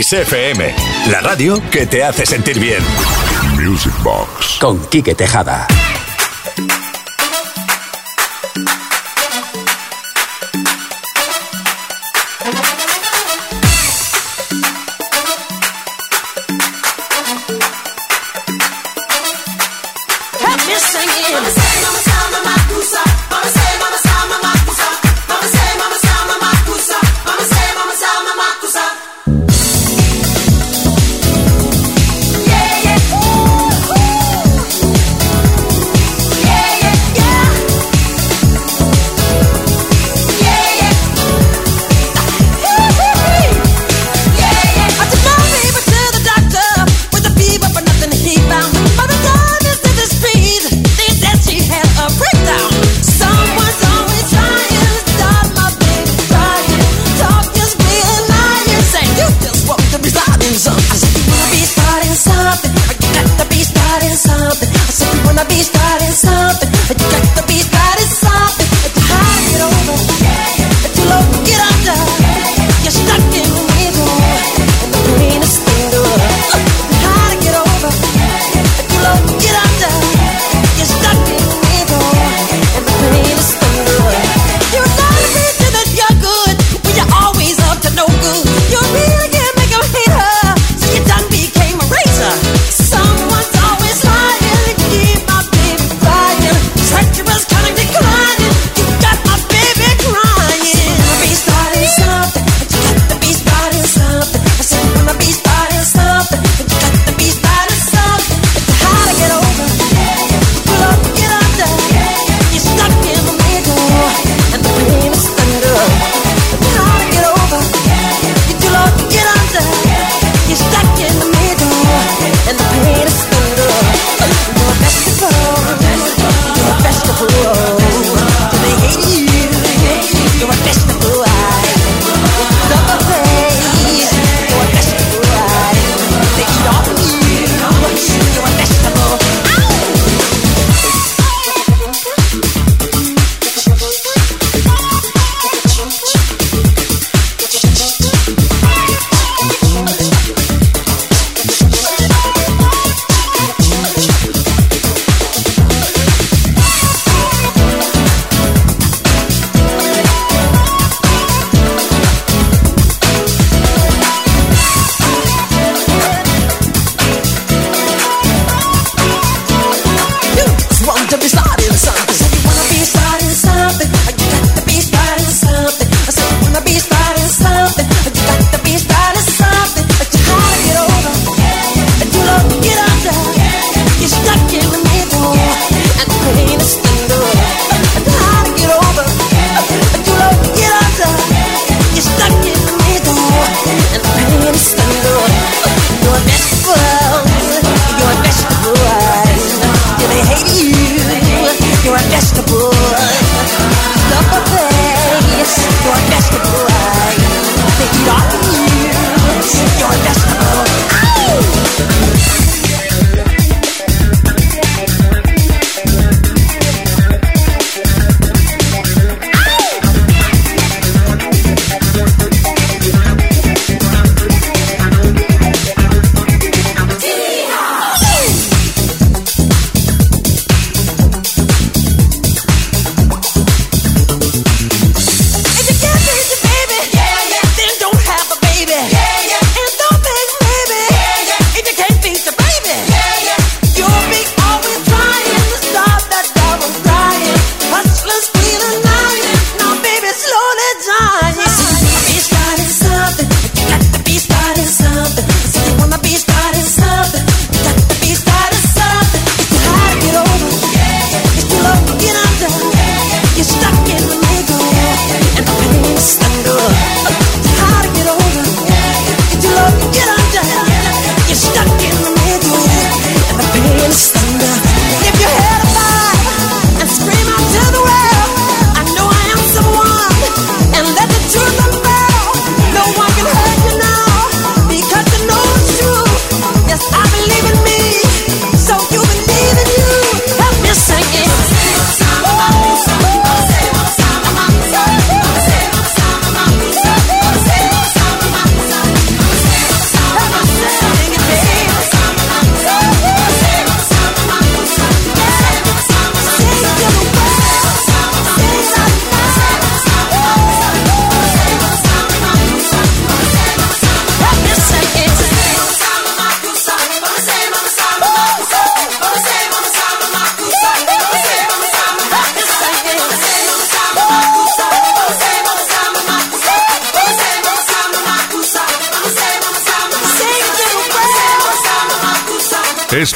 Kiss FM, la radio que te hace sentir bien. Music Box. Con Quique Tejada.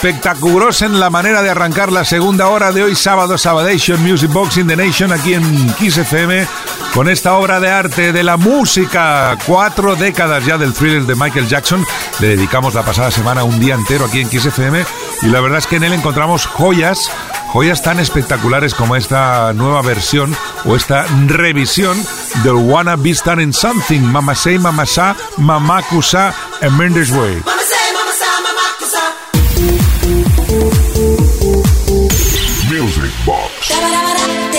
Espectaculosos en la manera de arrancar la segunda hora de hoy, sábado, Sabadation Music Box in the Nation, aquí en Kiss con esta obra de arte de la música. Cuatro décadas ya del thriller de Michael Jackson. Le dedicamos la pasada semana un día entero aquí en Kiss FM y la verdad es que en él encontramos joyas, joyas tan espectaculares como esta nueva versión o esta revisión del Wanna Be Starting Something, Mama Say, Mama Sa, Mama Kusa, and Way. Music Box.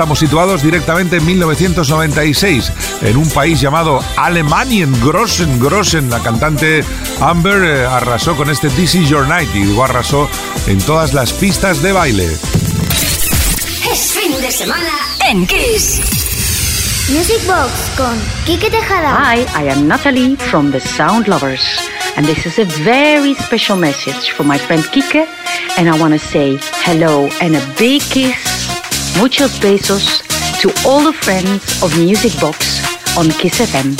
Estamos situados directamente en 1996, en un país llamado Alemania, en Grossen, Grossen. La cantante Amber eh, arrasó con este This Is Your Night y digo arrasó en todas las pistas de baile. Es fin de semana en Kiss. Music Box con Kike Tejada. Hi, I am Natalie from the Sound Lovers. And this is a very special message for my friend Kike. And I want to say hello and a big kiss Muchos besos to all the friends of Music Box on Kiss FM.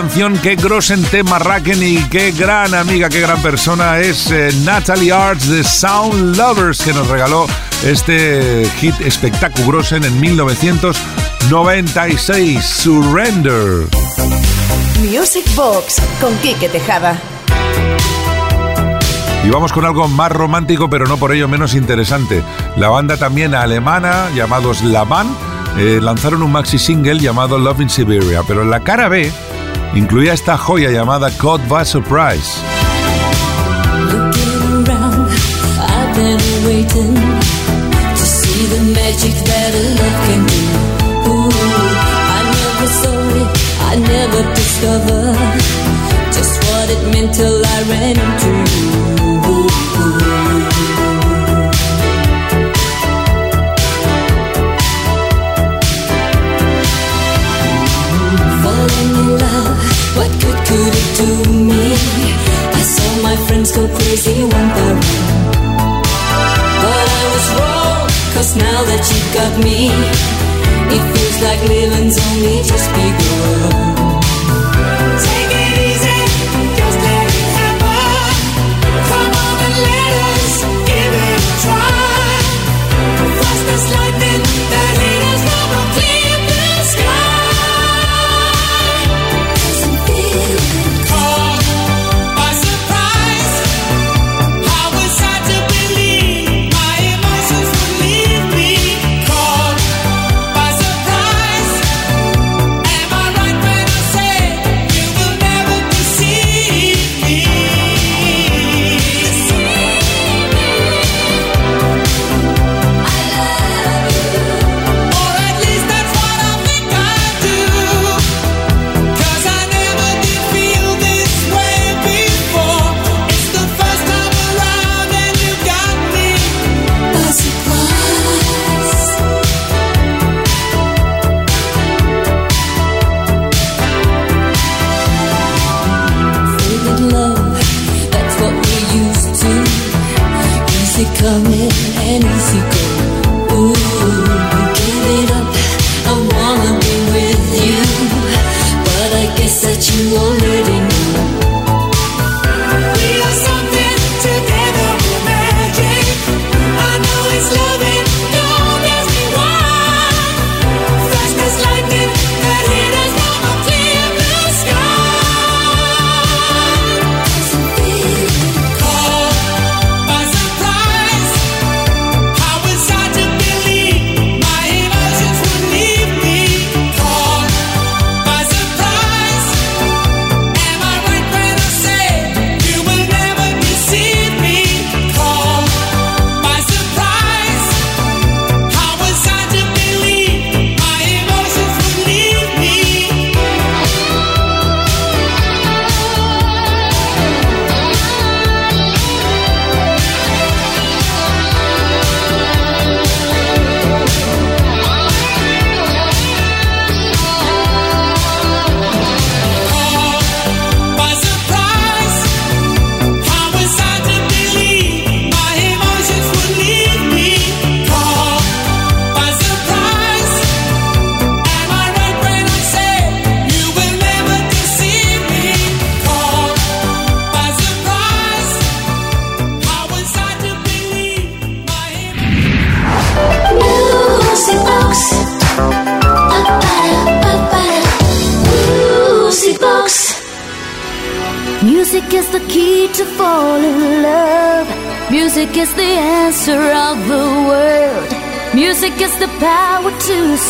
Canción, qué grosen tema Raken y qué gran amiga, qué gran persona es eh, Natalie Arts de Sound Lovers que nos regaló este hit espectáculo grosen en 1996, Surrender. Music Box con Quique Tejada. Y vamos con algo más romántico, pero no por ello menos interesante. La banda también alemana, llamados La Band, eh, lanzaron un maxi single llamado Love in Siberia, pero en la cara B incluía esta joya llamada Caught by Surprise. Just what it meant till I ran into. Could it do me? I saw my friends go crazy one by one. But I was wrong, cause now that you got me, it feels like living's only just begun. coming and easy going.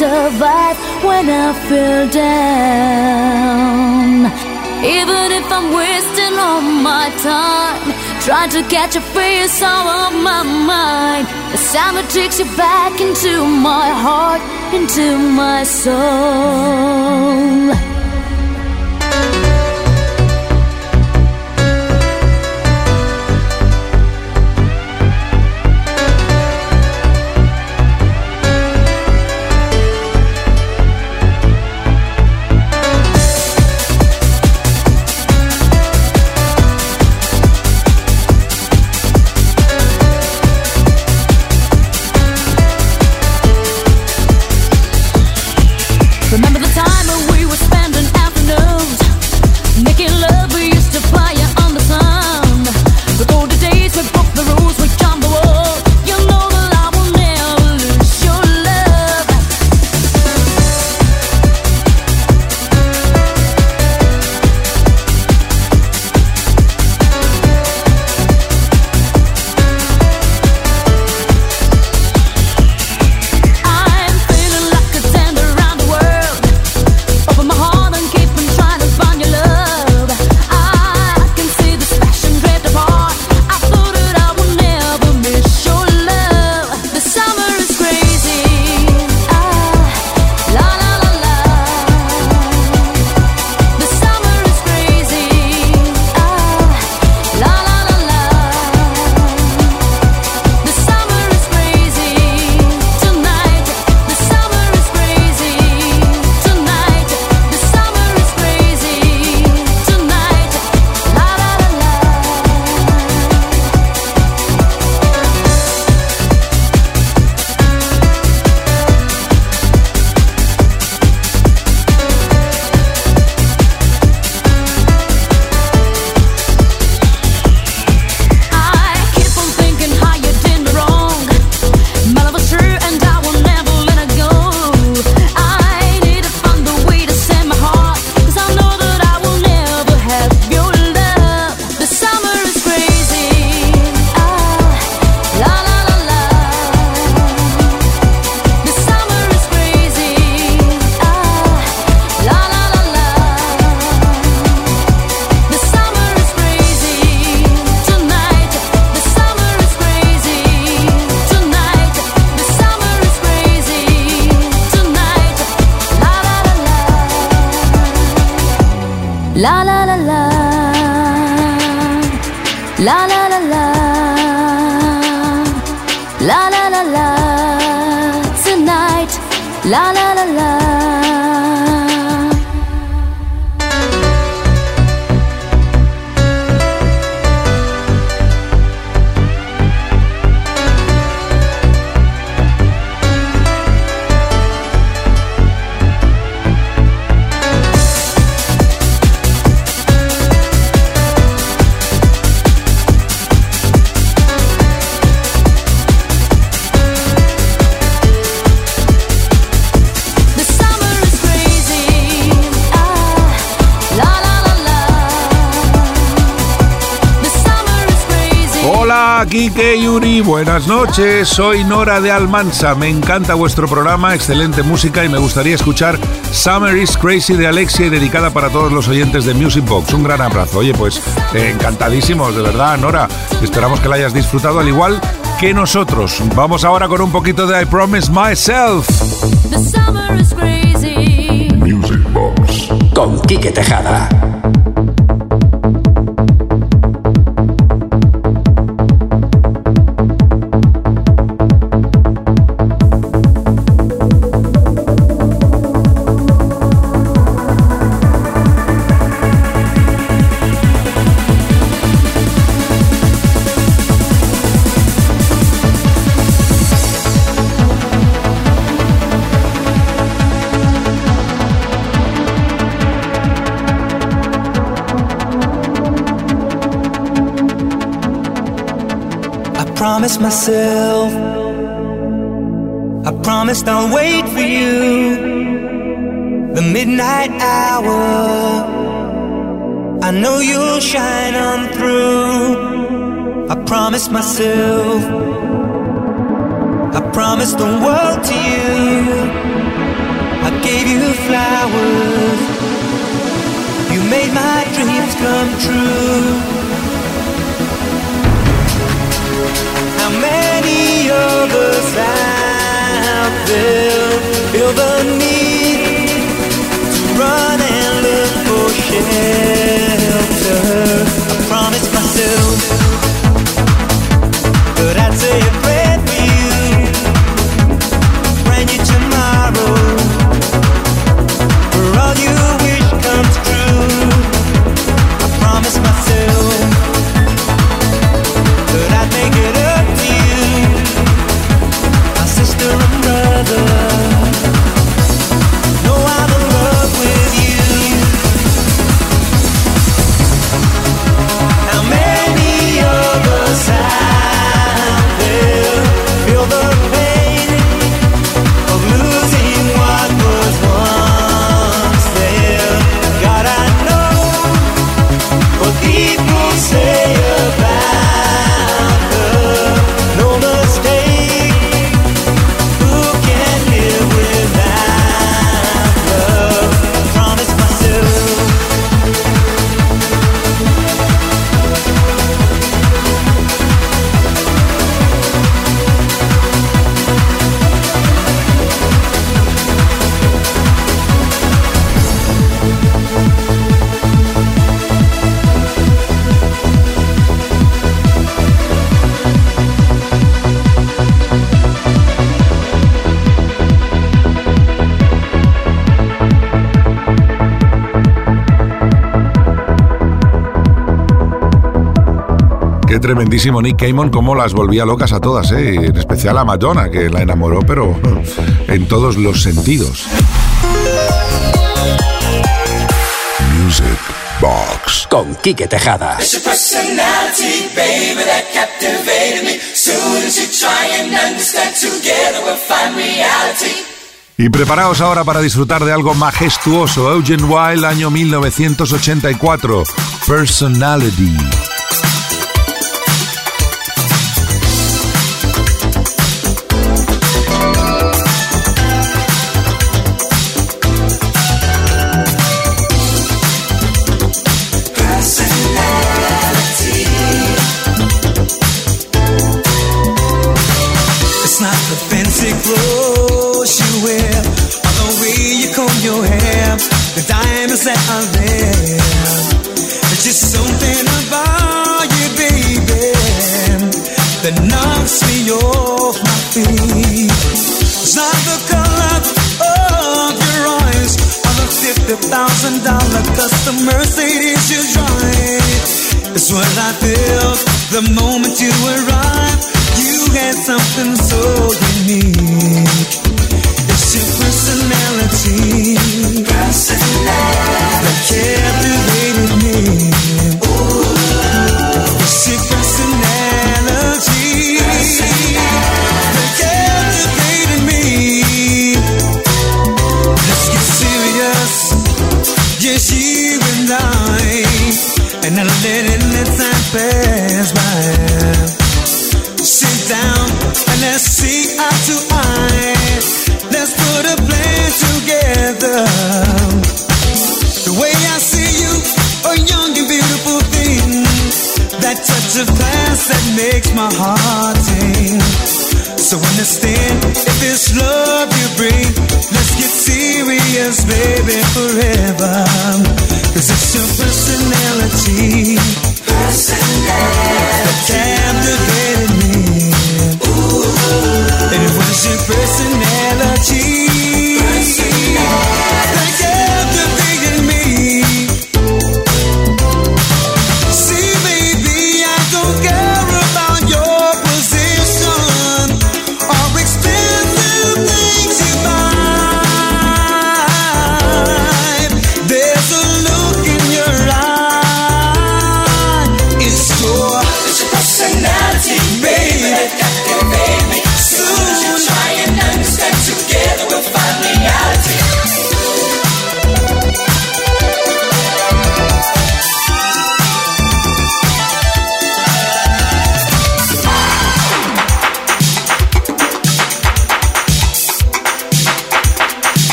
Survive when I feel down. Even if I'm wasting all my time, trying to catch a face out of my mind. The summer takes you back into my heart, into my soul. La la la la. Kike Yuri, buenas noches. Soy Nora de Almansa. Me encanta vuestro programa, excelente música y me gustaría escuchar Summer is Crazy de Alexia y dedicada para todos los oyentes de Music Box. Un gran abrazo. Oye, pues eh, encantadísimos, de verdad, Nora. Esperamos que la hayas disfrutado al igual que nosotros. Vamos ahora con un poquito de I Promise Myself. The summer is crazy. Music Box. Con Quique Tejada. Promised myself, I promised I'll wait for you. The midnight hour, I know you'll shine on through. I promised myself, I promised the world to you. I gave you flowers, you made my dreams come true. How many of us feel the need to run and look for shelter? Tremendísimo Nick Cayman, cómo las volvía locas a todas, ¿eh? en especial a Madonna, que la enamoró, pero en todos los sentidos. Music Box. Con Quique Tejada. Y preparaos ahora para disfrutar de algo majestuoso. Eugene Wilde, año 1984. Personality. the Mercedes you drive is what I felt the moment you arrived. You had something so unique.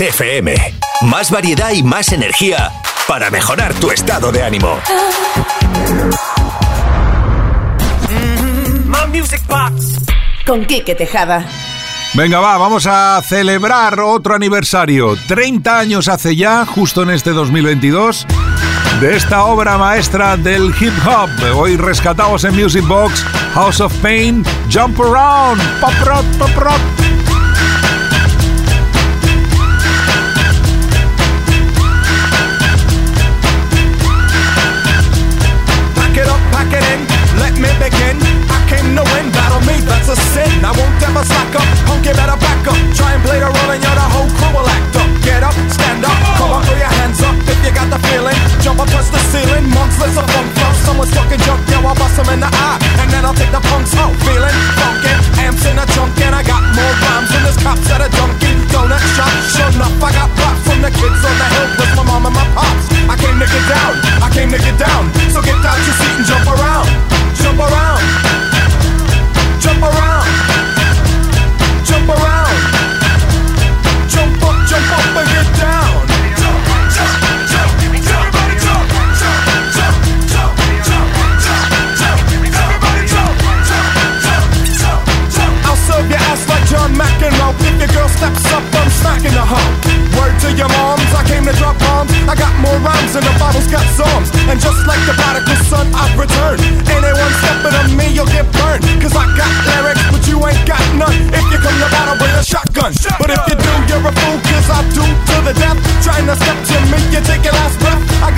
FM. Más variedad y más energía para mejorar tu estado de ánimo. Con Quique Tejada. Venga, va, vamos a celebrar otro aniversario. 30 años hace ya, justo en este 2022, de esta obra maestra del hip hop. Hoy rescatados en Music Box, House of Pain, Jump Around, Pop Rock, Pop Rock. blade and you're the whole crew will act up. Get up, stand up, come on, throw your hands up if you got the feeling. Jump up, touch the ceiling, monks, let's up, bump up. Someone's fucking junk, yo, I'll bust them in the eye. And then I'll take the punks out, feeling funky. Amps in a junk, and I got more rhymes than this cops at a junkie donut shop. Sure enough, I got props from the kids on the hill with my mom and my pops. I came to get down, I came to get down. So get out your seat and jump around, jump around, jump around, jump around. Jump around. I'll serve your ass like John McEnroe. If your girl steps up, knocking the hump. Word to your moms, I came to drop bombs. I got more rhymes than the Bible's got psalms. And just like the prodigal son, I've returned. Anyone stepping on me, you'll get burned. Cause I got lyrics, but you ain't got none. If you come to battle with a shotgun. shotgun. But if you do, you're a fool, cause I do to the death. Trying to step to me, you take your last breath. I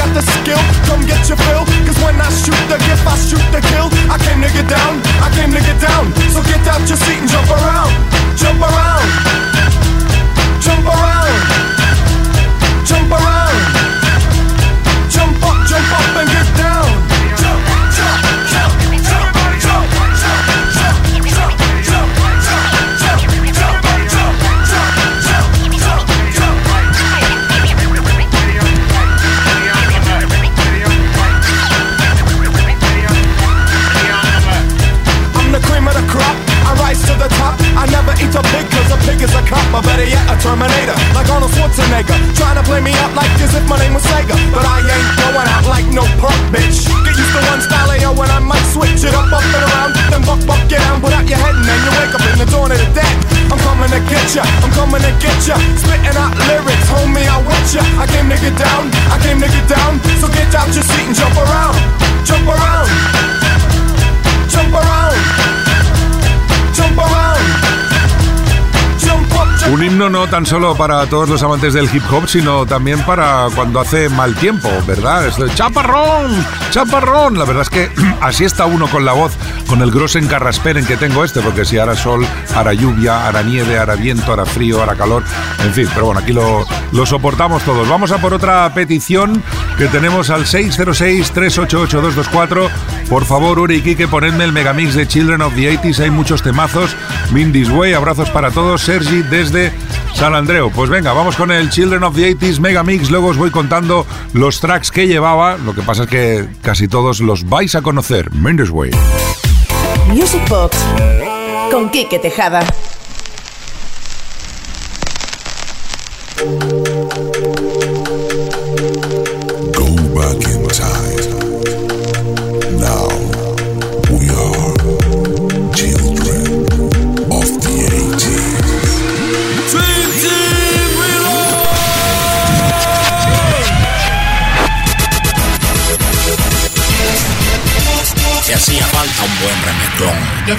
tan solo para todos los amantes del hip hop, sino también para cuando hace mal tiempo, ¿verdad? Es chaparrón, chaparrón. La verdad es que así está uno con la voz, con el grosen carrasperen que tengo este, porque si hará sol, hará lluvia, hará nieve, hará viento, hará frío, hará calor, en fin, pero bueno, aquí lo, lo soportamos todos. Vamos a por otra petición que tenemos al 606-388-224. Por favor, Uri y Kike, ponedme el megamix de Children of the 80s, hay muchos temazos. Mindis Way, abrazos para todos. Sergi desde San Andreu. Pues venga, vamos con el Children of the 80s Mega Mix. Luego os voy contando los tracks que llevaba. Lo que pasa es que casi todos los vais a conocer. Mendes Way. Music Box con Quique Tejada.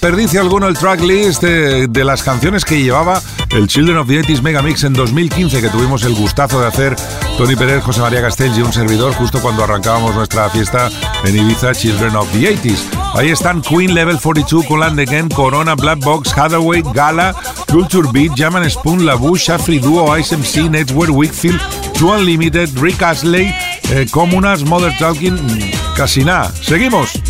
desperdicio alguno el tracklist de, de las canciones que llevaba el Children of the 80s Megamix en 2015 que tuvimos el gustazo de hacer Tony Pérez, José María Castells y un servidor justo cuando arrancábamos nuestra fiesta en Ibiza Children of the 80s. Ahí están Queen Level 42, Coland Again, Corona, Black Box, Hathaway, Gala, Culture Beat, Jaman Spoon, La Bush, Shafri Duo, ISMC, Network, Wickfield, Two Unlimited, Rick Astley, eh, Comunas, Mother Talking, casi nada. Seguimos.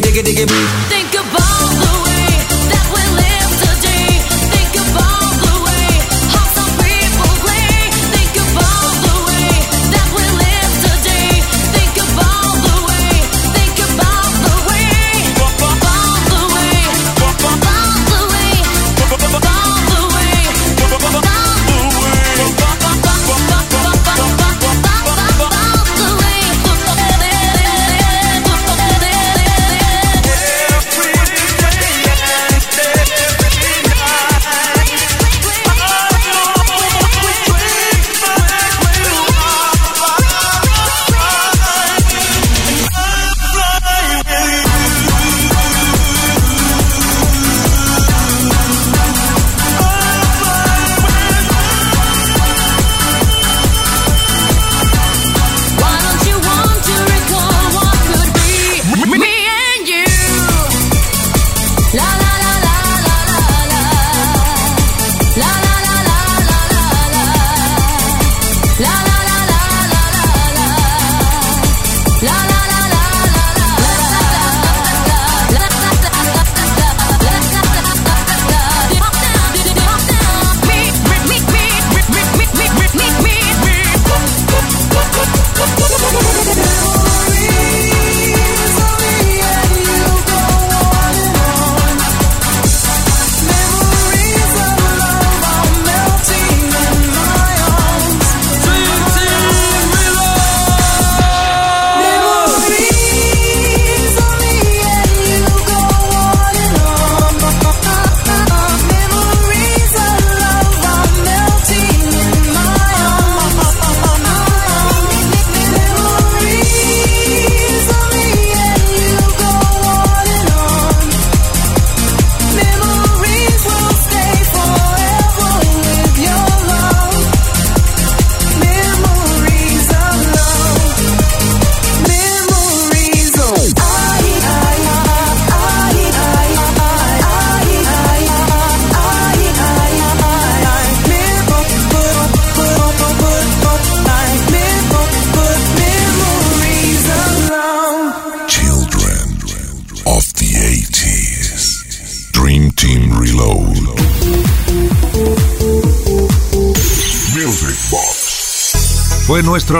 diggy diggy diggy.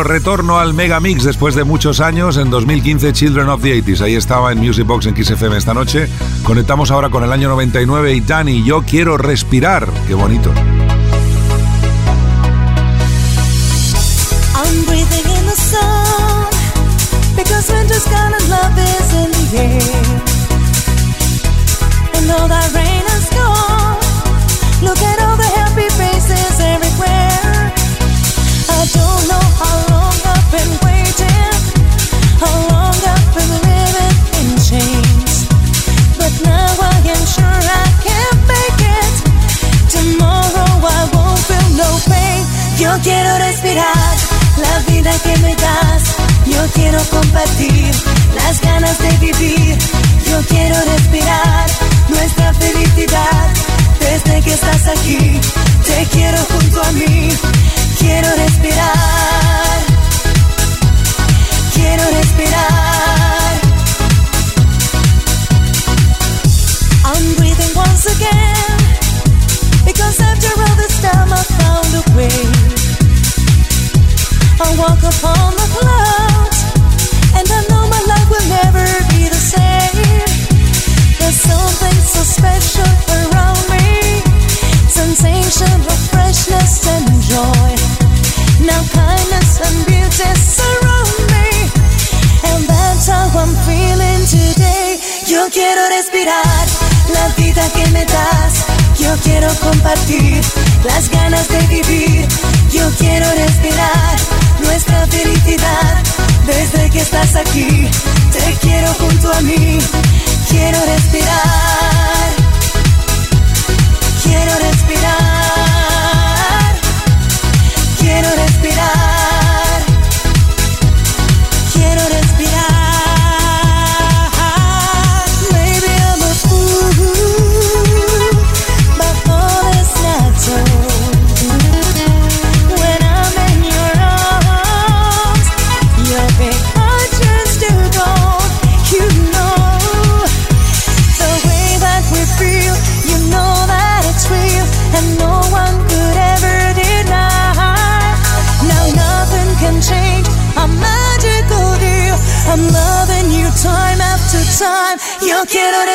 Retorno al Mega Mix después de muchos años, en 2015 Children of the 80s. Ahí estaba en Music Box en XFM esta noche. Conectamos ahora con el año 99 y Dani, yo quiero respirar. Qué bonito. Quiero respirar la vida que me das. Yo quiero compartir las ganas de vivir. Yo quiero respirar nuestra felicidad. Desde que estás aquí, te quiero junto a mí. Quiero respirar. Quiero respirar. I'm breathing once again. Because after all this time I found a way. Compartir las ganas de vivir. Yo quiero respirar nuestra felicidad. Desde que estás aquí, te quiero junto a mí. Quiero respirar. Quiero respirar. Quiero respirar.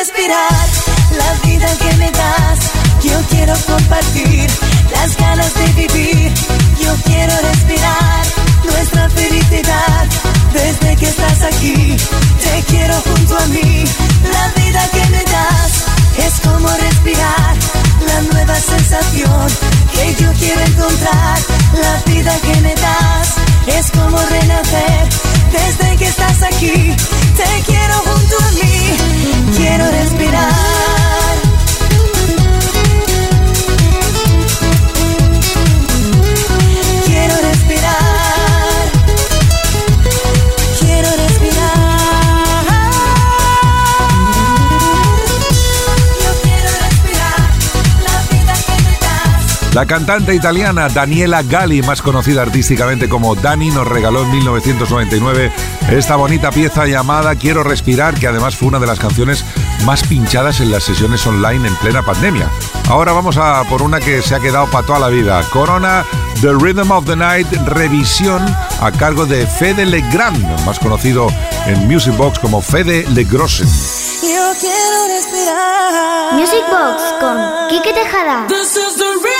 Respirar la vida que me das. Yo quiero compartir las ganas de vivir. Yo quiero respirar nuestra felicidad. Desde que estás aquí, te quiero junto a mí. La vida que me das es como respirar la nueva sensación que yo quiero encontrar. La vida que me das es como renacer. Desde que estás aquí, te quiero junto a mí. Quiero respirar. Quiero respirar. Quiero respirar. Yo quiero respirar la vida que me das. La cantante italiana Daniela Gali, más conocida artísticamente como Dani, nos regaló en 1999 esta bonita pieza llamada Quiero Respirar, que además fue una de las canciones más pinchadas en las sesiones online en plena pandemia. Ahora vamos a por una que se ha quedado para toda la vida. Corona The Rhythm of the Night revisión a cargo de Fede Legrand, más conocido en Music Box como Fede Legrossen. Yo quiero respirar. Music Box con Quique Tejada. This is the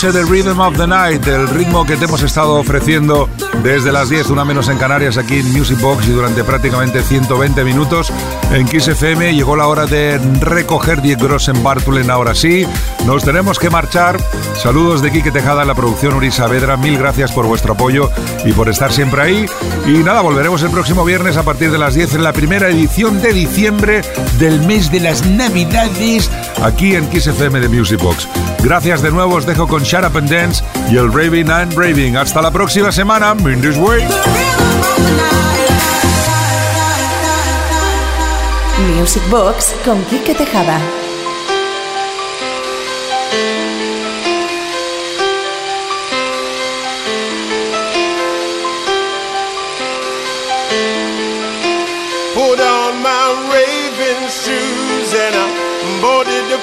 noche de Rhythm of the Night, el ritmo que te hemos estado ofreciendo desde las 10, una menos en Canarias, aquí en Music Box y durante prácticamente 120 minutos en Kiss FM. Llegó la hora de recoger 10 Gross en Bartulen. Ahora sí, nos tenemos que marchar. Saludos de Quique Tejada, la producción Uri Saavedra. Mil gracias por vuestro apoyo y por estar siempre ahí. Y nada, volveremos el próximo viernes a partir de las 10 en la primera edición de diciembre del mes de las Navidades aquí en Kiss FM de Music Box. Gracias de nuevo, os dejo con Shut Up and Dance y el Raving and Raving. Hasta la próxima semana. In way. Music Box con Quique Tejada.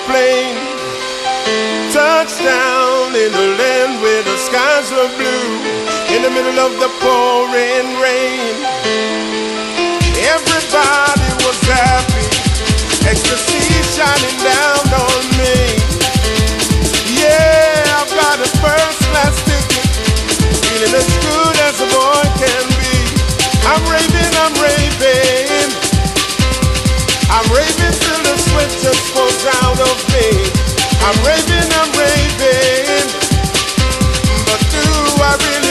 Plane. Touchdown in the land where the skies were blue. In the middle of the pouring rain. Everybody was happy. Ecstasy shining down on me. Yeah, I've got a first class ticket. Feeling as good as a boy can be. I'm raving, I'm raving. I'm raving sweat just falls out of me. I'm raving, I'm raving. But do I really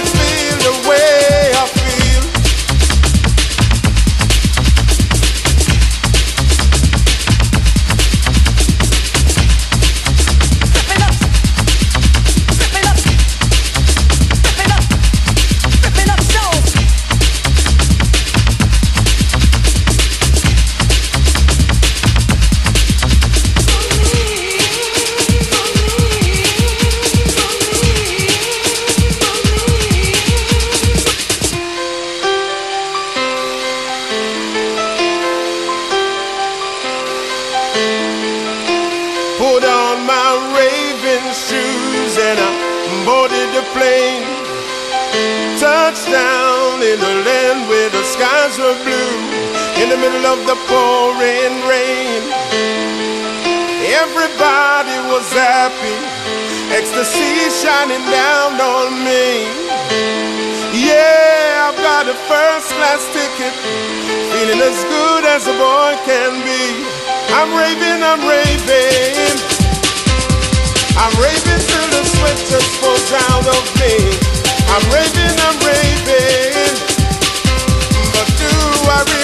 skies were blue in the middle of the pouring rain. Everybody was happy, ecstasy shining down on me. Yeah, I've got a first class ticket, feeling as good as a boy can be. I'm raving, I'm raving. I'm raving till the sweat just falls out of me. I'm raving, I'm raving my real